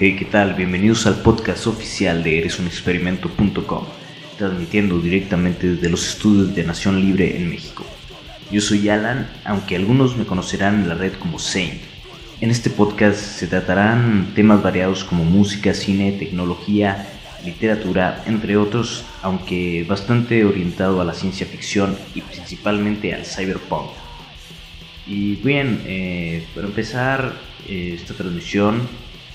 Hey, ¿qué tal? Bienvenidos al podcast oficial de eresunexperimento.com, transmitiendo directamente desde los estudios de Nación Libre en México. Yo soy Alan, aunque algunos me conocerán en la red como Saint. En este podcast se tratarán temas variados como música, cine, tecnología, literatura, entre otros, aunque bastante orientado a la ciencia ficción y principalmente al cyberpunk. Y bien, eh, para empezar eh, esta transmisión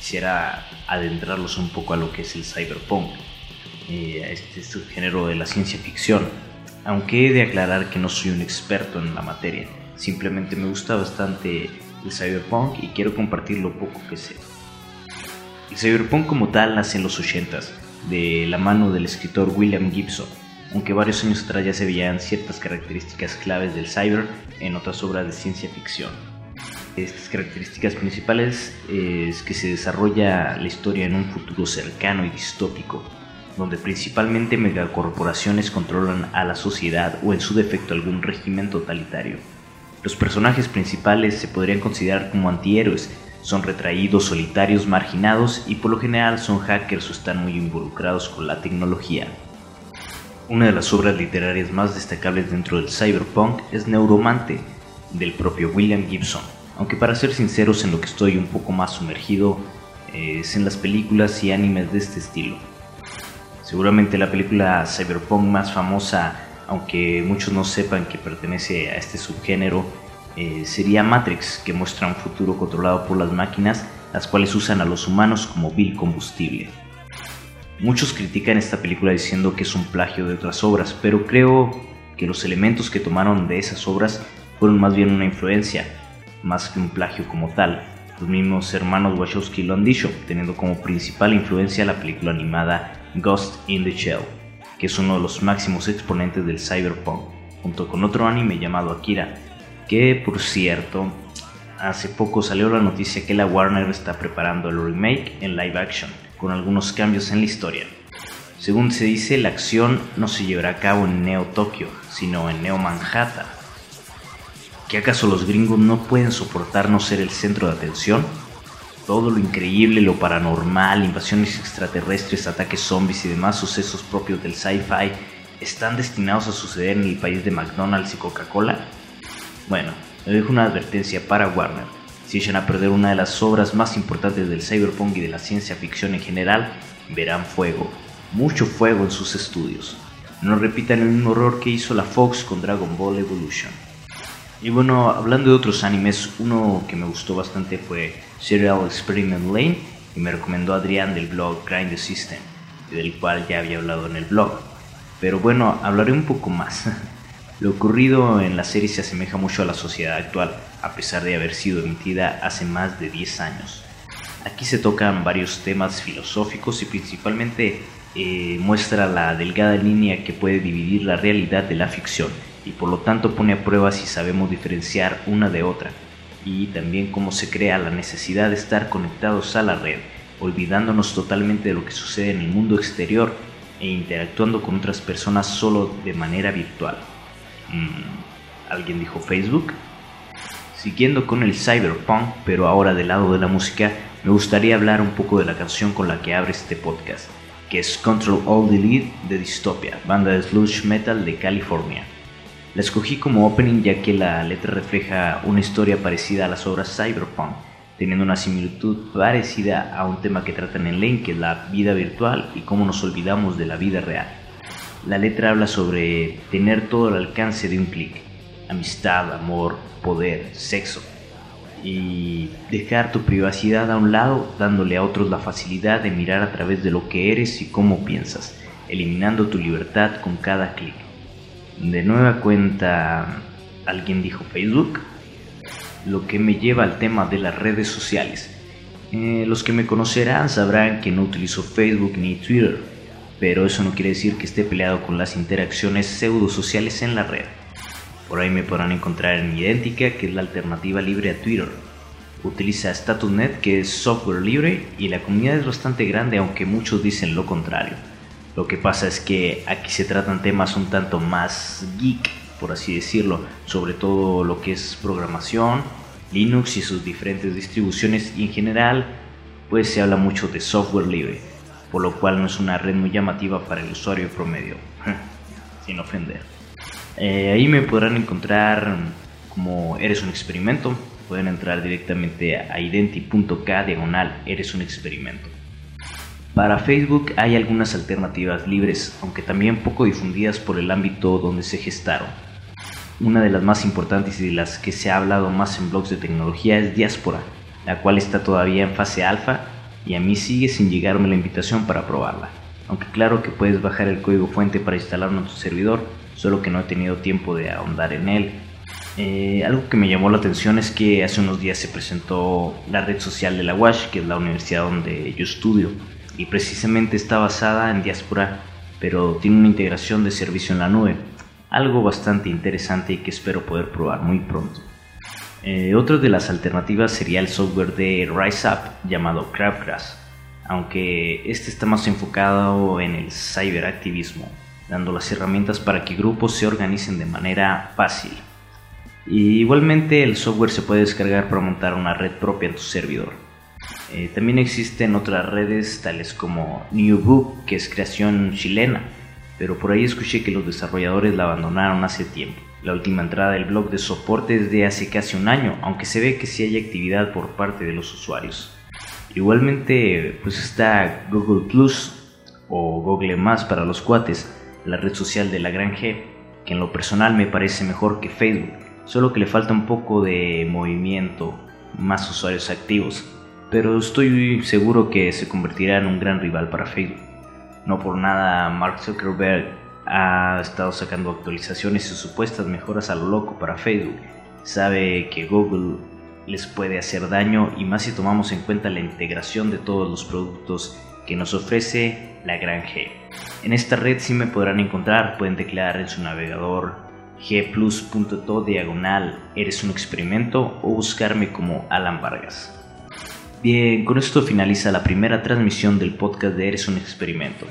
quisiera adentrarlos un poco a lo que es el cyberpunk, eh, este subgénero de la ciencia ficción, aunque he de aclarar que no soy un experto en la materia, simplemente me gusta bastante el cyberpunk y quiero compartir lo poco que sé. El cyberpunk como tal nace en los 80s, de la mano del escritor William Gibson, aunque varios años atrás ya se veían ciertas características claves del cyber en otras obras de ciencia ficción. Estas características principales es que se desarrolla la historia en un futuro cercano y distópico, donde principalmente megacorporaciones controlan a la sociedad o en su defecto algún régimen totalitario. Los personajes principales se podrían considerar como antihéroes, son retraídos, solitarios, marginados y por lo general son hackers o están muy involucrados con la tecnología. Una de las obras literarias más destacables dentro del cyberpunk es Neuromante, del propio William Gibson, aunque para ser sinceros en lo que estoy un poco más sumergido es en las películas y animes de este estilo. Seguramente la película cyberpunk más famosa, aunque muchos no sepan que pertenece a este subgénero, eh, sería Matrix, que muestra un futuro controlado por las máquinas, las cuales usan a los humanos como vil combustible. Muchos critican esta película diciendo que es un plagio de otras obras, pero creo que los elementos que tomaron de esas obras fueron más bien una influencia, más que un plagio como tal. Los mismos hermanos Wachowski lo han dicho, teniendo como principal influencia la película animada Ghost in the Shell, que es uno de los máximos exponentes del cyberpunk, junto con otro anime llamado Akira, que por cierto, hace poco salió la noticia que la Warner está preparando el remake en live action, con algunos cambios en la historia. Según se dice, la acción no se llevará a cabo en Neo Tokio, sino en Neo Manhattan, ¿Que acaso los gringos no pueden soportar no ser el centro de atención? Todo lo increíble, lo paranormal, invasiones extraterrestres, ataques zombies y demás sucesos propios del sci-fi están destinados a suceder en el país de McDonald's y Coca-Cola? Bueno, le dejo una advertencia para Warner. Si echan a perder una de las obras más importantes del cyberpunk y de la ciencia ficción en general, verán fuego, mucho fuego en sus estudios. No repitan el mismo error que hizo la Fox con Dragon Ball Evolution. Y bueno, hablando de otros animes, uno que me gustó bastante fue Serial Experiment Lane y me recomendó Adrián del blog Grind the System, del cual ya había hablado en el blog. Pero bueno, hablaré un poco más. Lo ocurrido en la serie se asemeja mucho a la sociedad actual, a pesar de haber sido emitida hace más de 10 años. Aquí se tocan varios temas filosóficos y principalmente eh, muestra la delgada línea que puede dividir la realidad de la ficción y por lo tanto pone a prueba si sabemos diferenciar una de otra y también cómo se crea la necesidad de estar conectados a la red, olvidándonos totalmente de lo que sucede en el mundo exterior e interactuando con otras personas solo de manera virtual. Mm, ¿Alguien dijo Facebook? Siguiendo con el cyberpunk, pero ahora del lado de la música, me gustaría hablar un poco de la canción con la que abre este podcast, que es Control All Delete de Dystopia, banda de sludge metal de California. La escogí como opening ya que la letra refleja una historia parecida a las obras cyberpunk, teniendo una similitud parecida a un tema que tratan en Lane, que la vida virtual y cómo nos olvidamos de la vida real. La letra habla sobre tener todo al alcance de un clic, amistad, amor, poder, sexo, y dejar tu privacidad a un lado dándole a otros la facilidad de mirar a través de lo que eres y cómo piensas, eliminando tu libertad con cada clic. De nueva cuenta, alguien dijo Facebook, lo que me lleva al tema de las redes sociales. Eh, los que me conocerán sabrán que no utilizo Facebook ni Twitter, pero eso no quiere decir que esté peleado con las interacciones pseudo sociales en la red. Por ahí me podrán encontrar en Idéntica, que es la alternativa libre a Twitter. Utiliza StatusNet, que es software libre, y la comunidad es bastante grande, aunque muchos dicen lo contrario. Lo que pasa es que aquí se tratan temas un tanto más geek, por así decirlo, sobre todo lo que es programación, Linux y sus diferentes distribuciones y en general, pues se habla mucho de software libre, por lo cual no es una red muy llamativa para el usuario promedio, sin ofender. Eh, ahí me podrán encontrar como Eres un experimento, pueden entrar directamente a identi.k diagonal Eres un experimento. Para Facebook hay algunas alternativas libres, aunque también poco difundidas por el ámbito donde se gestaron. Una de las más importantes y de las que se ha hablado más en blogs de tecnología es Diaspora, la cual está todavía en fase alfa y a mí sigue sin llegarme la invitación para probarla. Aunque claro que puedes bajar el código fuente para instalarlo en tu servidor, solo que no he tenido tiempo de ahondar en él. Eh, algo que me llamó la atención es que hace unos días se presentó la red social de la WASH, que es la universidad donde yo estudio, y precisamente está basada en Diaspora, pero tiene una integración de servicio en la nube, algo bastante interesante y que espero poder probar muy pronto. Eh, otra de las alternativas sería el software de RiseUp llamado Crabgrass, aunque este está más enfocado en el cyberactivismo, dando las herramientas para que grupos se organicen de manera fácil. Y igualmente el software se puede descargar para montar una red propia en tu servidor. Eh, también existen otras redes tales como New Book, que es creación chilena, pero por ahí escuché que los desarrolladores la abandonaron hace tiempo. La última entrada del blog de soporte es de hace casi un año, aunque se ve que sí hay actividad por parte de los usuarios. Igualmente, pues está Google Plus o Google Más para los cuates, la red social de la gran G, que en lo personal me parece mejor que Facebook, solo que le falta un poco de movimiento, más usuarios activos pero estoy seguro que se convertirá en un gran rival para Facebook. No por nada Mark Zuckerberg ha estado sacando actualizaciones y supuestas mejoras a lo loco para Facebook. Sabe que Google les puede hacer daño y más si tomamos en cuenta la integración de todos los productos que nos ofrece la gran G. En esta red sí me podrán encontrar, pueden teclear en su navegador gplus.to diagonal eres un experimento o buscarme como Alan Vargas. Bien, con esto finaliza la primera transmisión del podcast de Eres un Experimento.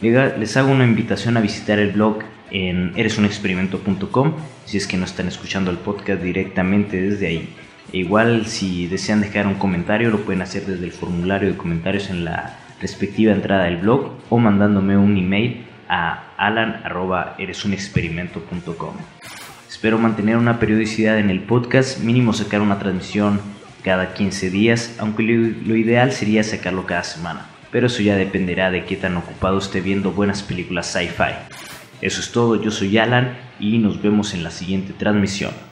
Les hago una invitación a visitar el blog en eresunexperimento.com si es que no están escuchando el podcast directamente desde ahí. E igual si desean dejar un comentario lo pueden hacer desde el formulario de comentarios en la respectiva entrada del blog o mandándome un email a alan.eresunexperimento.com. Espero mantener una periodicidad en el podcast, mínimo sacar una transmisión cada 15 días, aunque lo, ideal sería sacarlo cada semana. Pero eso ya dependerá de qué tan ocupado esté viendo buenas películas sci-fi. Eso es todo, yo soy Alan y nos vemos en la siguiente transmisión.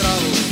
Tu